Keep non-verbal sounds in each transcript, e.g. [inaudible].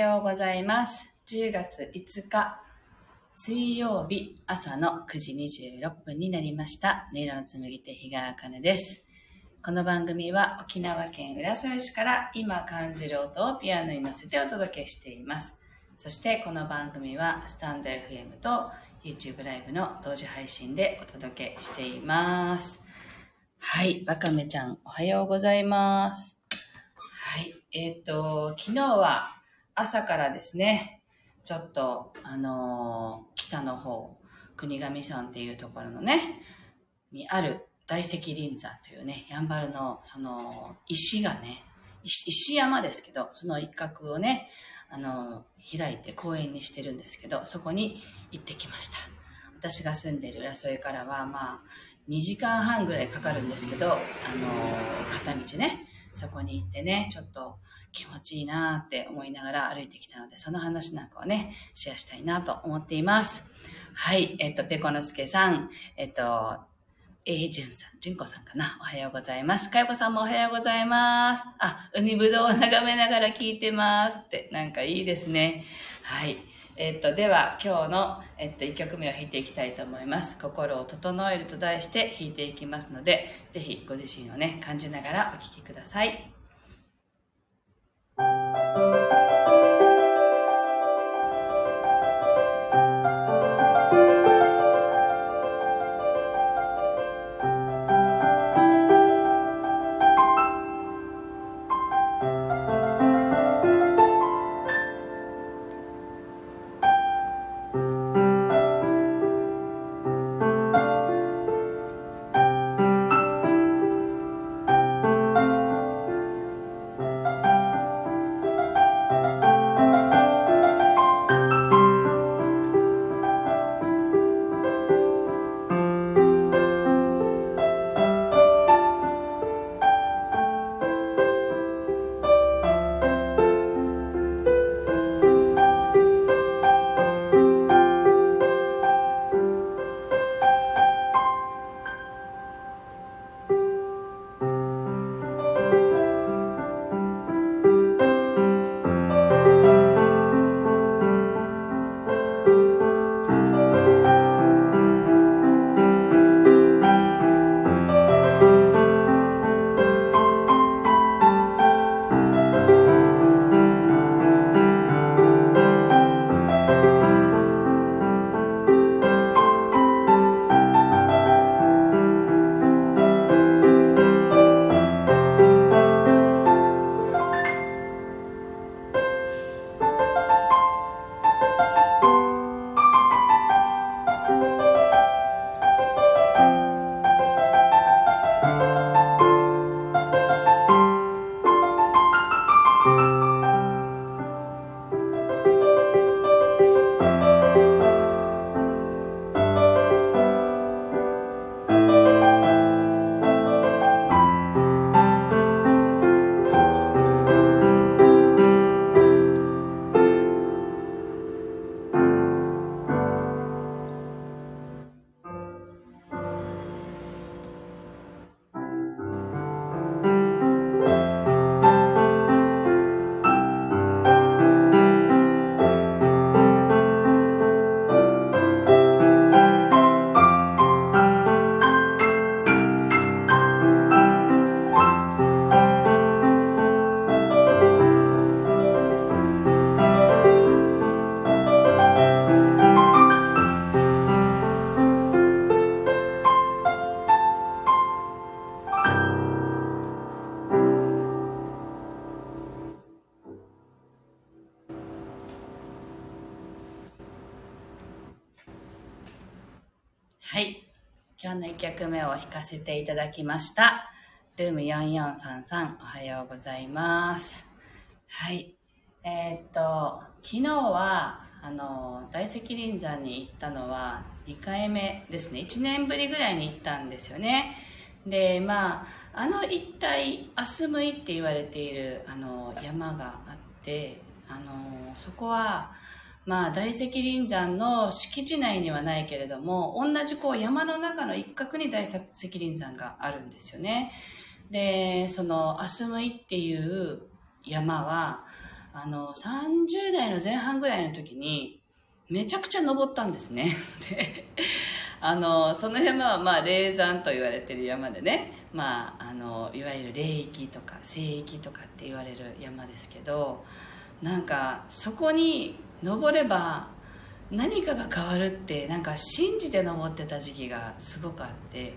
おはようございます。10月5日、水曜日朝の9時26分になりました。音色の紡ぎ手、日川茜です。この番組は沖縄県浦添市から今感じる音をピアノに乗せてお届けしています。そしてこの番組はスタンド FM と YouTube ライブの同時配信でお届けしています。はい、わかめちゃんおはようございます。はい、えっ、と、昨日は朝からですね、ちょっと、あのー北の方、国頭村っていうところのね、にある大石林山というね、やんばるの、その、石がね、石山ですけど、その一角をね、あのー開いて公園にしてるんですけど、そこに行ってきました。私が住んでる浦添からは、まあ、2時間半ぐらいかかるんですけど、あのー片道ね、そこに行ってね、ちょっと気持ちいいなって思いながら歩いてきたので、その話なんかをね、シェアしたいなと思っています。はい、えっと、ペコのすけさん、えっと、えー、じゅんさん、じゅんこさんかな。おはようございます。かよこさんもおはようございます。あ、海ぶどうを眺めながら聞いてますって、なんかいいですね。はい。えっと、では、今日の、えっと、1曲目を弾いていきたいと思います。心を整えると題して弾いていきますので、ぜひご自身をね、感じながらお聴きください。you はい。今日の1曲目を弾かせていただきました。ルーム4433、おはようございます。はい。えーっと、昨日は、あの、大石林山に行ったのは2回目ですね。1年ぶりぐらいに行ったんですよね。で、まあ、あの一帯、アスムイって言われている、あの、山があって、あの、そこは、まあ、大石林山の敷地内にはないけれども、同じこう山の中の一角に大石林山があるんですよね。で、その、アスムイっていう山は、あの、30代の前半ぐらいの時に、めちゃくちゃ登ったんですね。[laughs] で、あの、その山はまあ、霊山と言われてる山でね、まあ、あの、いわゆる霊域とか聖域とかって言われる山ですけど、なんか、そこに登れば何かが変わるってなんか信じて登ってた時期がすごくあって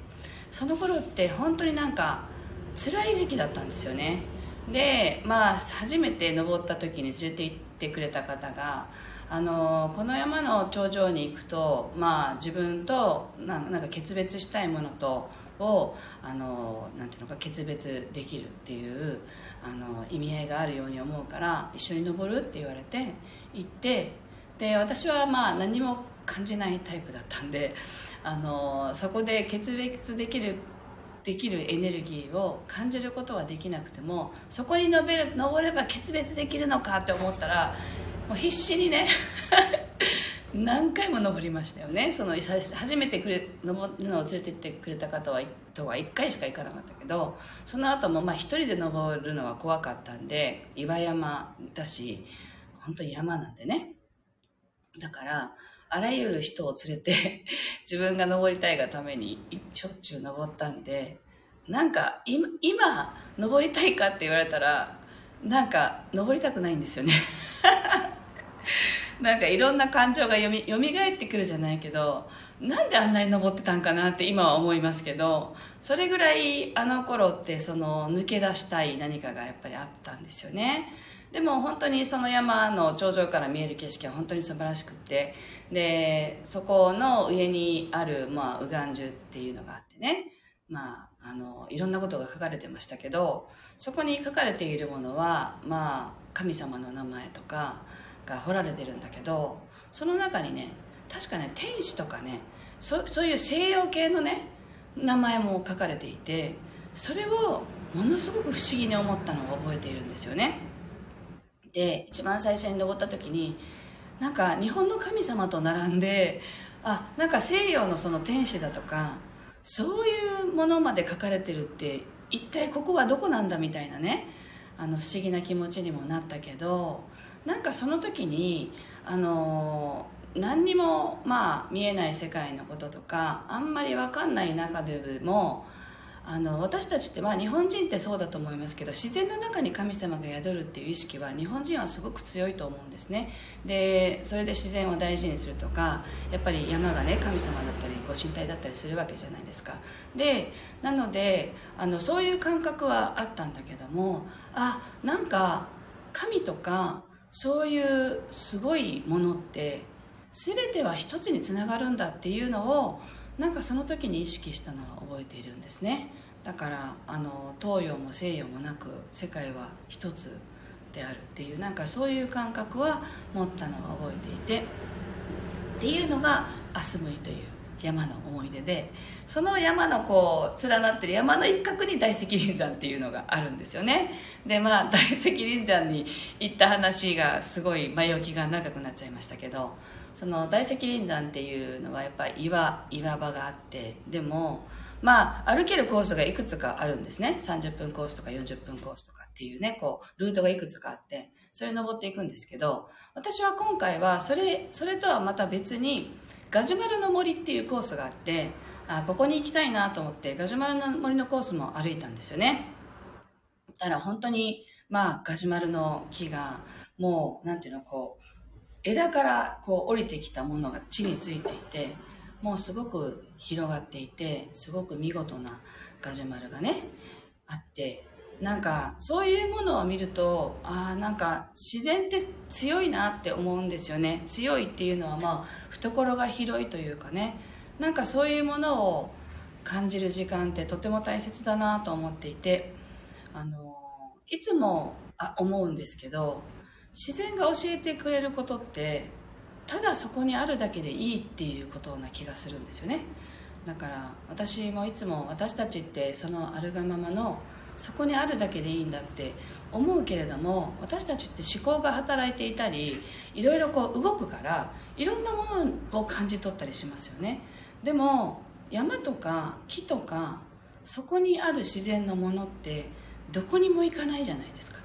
その頃って本当になんか辛い時期だったんですよね。でまあ初めて登った時に連れて行ってくれた方があのこの山の頂上に行くと、まあ、自分となんか決別したいものとをあのなんていうのか決別できるっていうあの意味合いがあるように思うから一緒に登るって言われて行ってで私はまあ何も感じないタイプだったんであのそこで決別できるできるエネルギーを感じることはできなくてもそこに登る登れば決別できるのかって思ったらもう必死にね何回も登りましたよね。その初めてくれ登るのを連れてってくれた方はとは1回しか行かなかったけどその後もまあ1人で登るのは怖かったんで岩山だし本当に山なんでね。だからあらゆる人を連れて [laughs] 自分が登りたいがためにしょっちゅう登ったんでなんか今今登りたいかって言われたらなんか登りたくないんですよね。[laughs] なんかいろんな感情がよみ蘇ってくるじゃないけどなんであんなに登ってたんかなって今は思いますけどそれぐらいあの頃ってその抜け出したい何かがやっぱりあったんですよね。でも本当にその山の頂上から見える景色は本当に素晴らしくってでそこの上にある、まあ、右岸樹っていうのがあってね。まあ、あのいろんなことが書かれてましたけどそこに書かれているものは、まあ、神様の名前とかが彫られてるんだけどその中にね確かね天使とかねそそういう西洋系のね名前も書かれていてそれをものすごく不思議に思ったのを覚えているんですよね。で一番最初に登った時になんか日本の神様と並んであなんか西洋のその天使だとかそういうものまで書かれてるって一体ここはどこなんだみたいなねあの不思議な気持ちにもなったけどなんかその時にあの何にもまあ見えない世界のこととかあんまり分かんない中でもあの私たちってまあ日本人ってそうだと思いますけど自然の中に神様が宿るっていう意識は日本人はすごく強いと思うんですね。でそれで自然を大事にするとかやっぱり山がね神様だったりご神体だったりするわけじゃないですか。でなのであのそういう感覚はあったんだけどもあなんか神とかそういうすごいものって全ては一つにつながるんだっていうのをなんかその時に意識したのは覚えているんですね。だからあの東洋も西洋もなく世界は一つであるっていうなんかそういう感覚は持ったのは覚えていて。っていうのがアスムイという山の思い出でその山のこう連なってる山の一角に大石林山っていうのがあるんですよね。でまあ [laughs] 大石林山に行った話がすごい前置きが長くなっちゃいましたけどその大石林山っていうのはやっぱり岩岩場があってでもまあ歩けるコースがいくつかあるんですね。30分コースとか40分コースとかっていうねこうルートがいくつかあってそれ登っていくんですけど私は今回はそれそれとはまた別にガジュマルの森っていうコースがあってあここに行きたいなと思ってガジュマルの森のコースも歩いたんですよね。だから本当にまあガジュマルの木がもうなんていうのこう枝からこう降りてきたものが地についていてもうすごく広がっていてすごく見事なガジュマルがねあってなんかそういうものを見るとああなんか自然って強いなって思うんですよね。強いっていうのはまあ懐が広いというかね。なんかそういうものを感じる時間ってとても大切だなと思っていてあのいつもあ思うんですけど自然が教えてくれることってただそこにあるだけでいいっていうことな気がするんですよね。だから私もいつも私たちってそのあるがままのそこにあるだけでいいんだって思うけれども私たちって思考が働いていたりいろいろこう動くからいろんなものを感じ取ったりしますよね。でも山とか木とかそこにある自然のものってどこにも行かないじゃないですか。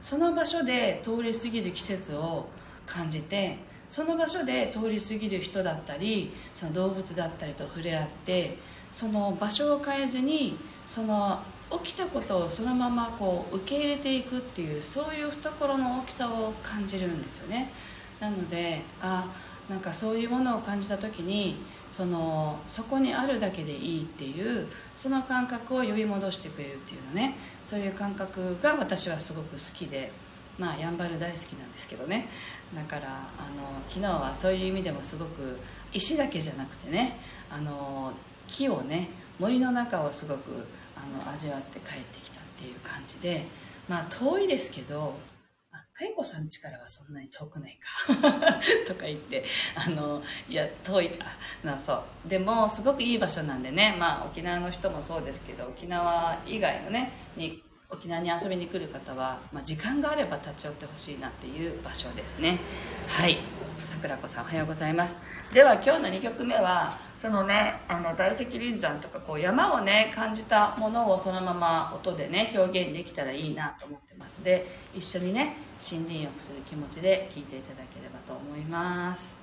その場所で通り過ぎる季節を感じてその場所で通り過ぎる人だったりその動物だったりと触れ合ってその場所を変えずにその起きたことをそのままこう受け入れていくっていうそういう懐の大きさを感じるんですよね。なのであなんかそういうものを感じた時にそのそこにあるだけでいいっていうその感覚を呼び戻してくれるっていうのね。そういう感覚が私はすごく好きでまあやんばる大好きなんですけどね。だからあの昨日はそういう意味でもすごく石だけじゃなくてねあの木をね森の中をすごくあの味わって帰ってきたっていう感じでまあ遠いですけどかよこさん家からはそんなに遠くないか [laughs] とか言ってあのいや遠いかなそう。でもすごくいい場所なんでねまあ沖縄の人もそうですけど沖縄以外のねに沖縄に遊びに来る方は、まあ、時間があれば立ち寄ってほしいなっていう場所ですね。はい。桜子さんおはようございます。では今日の2曲目はそのねあの大石林山とかこう山をね感じたものをそのまま音でね表現できたらいいなと思ってますので一緒にね森林浴する気持ちで聴いていただければと思います。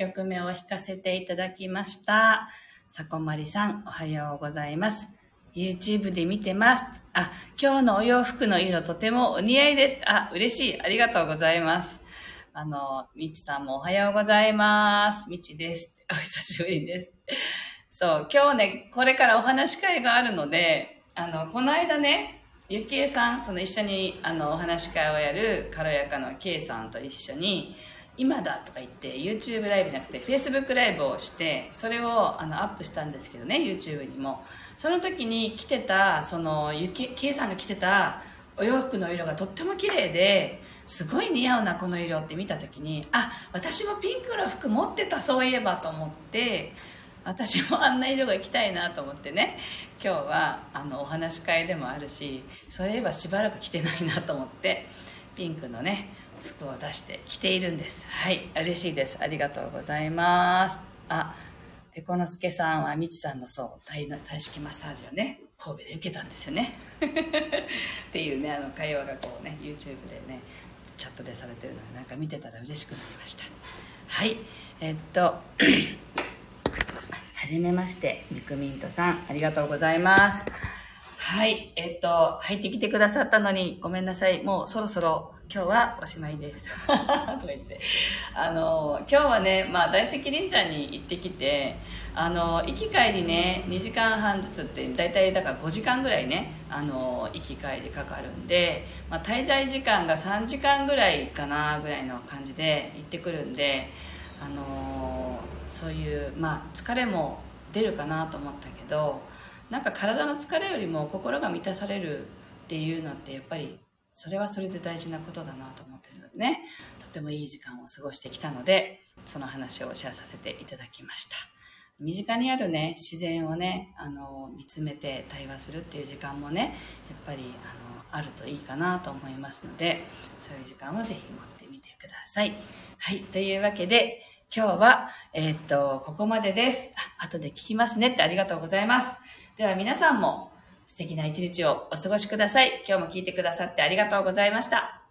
曲目を弾かせていただきました。さこまりさん、おはようございます。YouTube で見てます。あ、今日のお洋服の色とてもお似合いです。あ、嬉しい。ありがとうございます。あの、みちさんもおはようございます。みちです。[laughs] お久しぶりです。そう、今日ね、これからお話し会があるので、あの、この間ね、ゆきえさん、その一緒にあのお話し会をやる軽やかな K さんと一緒に、今だとか言って YouTube ライブじゃなくて Facebook ライブをしてそれをあのアップしたんですけどね YouTube にも。その時に着てたそのゆき K さんが着てたお洋服の色がとっても綺麗ですごい似合うなこの色って見た時にあ私もピンクの服持ってたそういえばと思って私もあんな色が着たいなと思ってね今日はあのお話し会でもあるしそういえばしばらく着てないなと思ってピンクのね服を出して着ているんです。はい嬉しいです。ありがとうございます。あペコノスケさんはみちさんのそう体体式マッサージをね神戸で受けたんですよね。[laughs] っていうねあの会話がこうね YouTube でねチャットでされてるのでなんか見てたら嬉しくなりました。はいえっと [coughs] はじめましてミクミントさんありがとうございます。はいえっと入ってきてくださったのにごめんなさい。もうそろそろ今日はおしまいです。[laughs] とか言って。あの今日はね、まあ、大石凛ちゃんに行ってきてあの行き帰りね2時間半ずつって大体だから5時間ぐらいねあの行き帰りかかるんで、まあ、滞在時間が3時間ぐらいかなぐらいの感じで行ってくるんであのそういう、まあ、疲れも出るかなと思ったけどなんか体の疲れよりも心が満たされるっていうのってやっぱりそれはそれで大事なことだなと思ってるのでねとてもいい時間を過ごしてきたのでその話をシェアさせていただきました。身近にあるね自然をねあの見つめて対話するっていう時間もねやっぱりあのあるといいかなと思いますのでそういう時間をぜひ持ってみてください。はい、というわけで今日は、えー、っと、ここまでです。あ、後で聞きますねってありがとうございます。では皆さんも素敵な一日をお過ごしください。今日も聞いてくださってありがとうございました。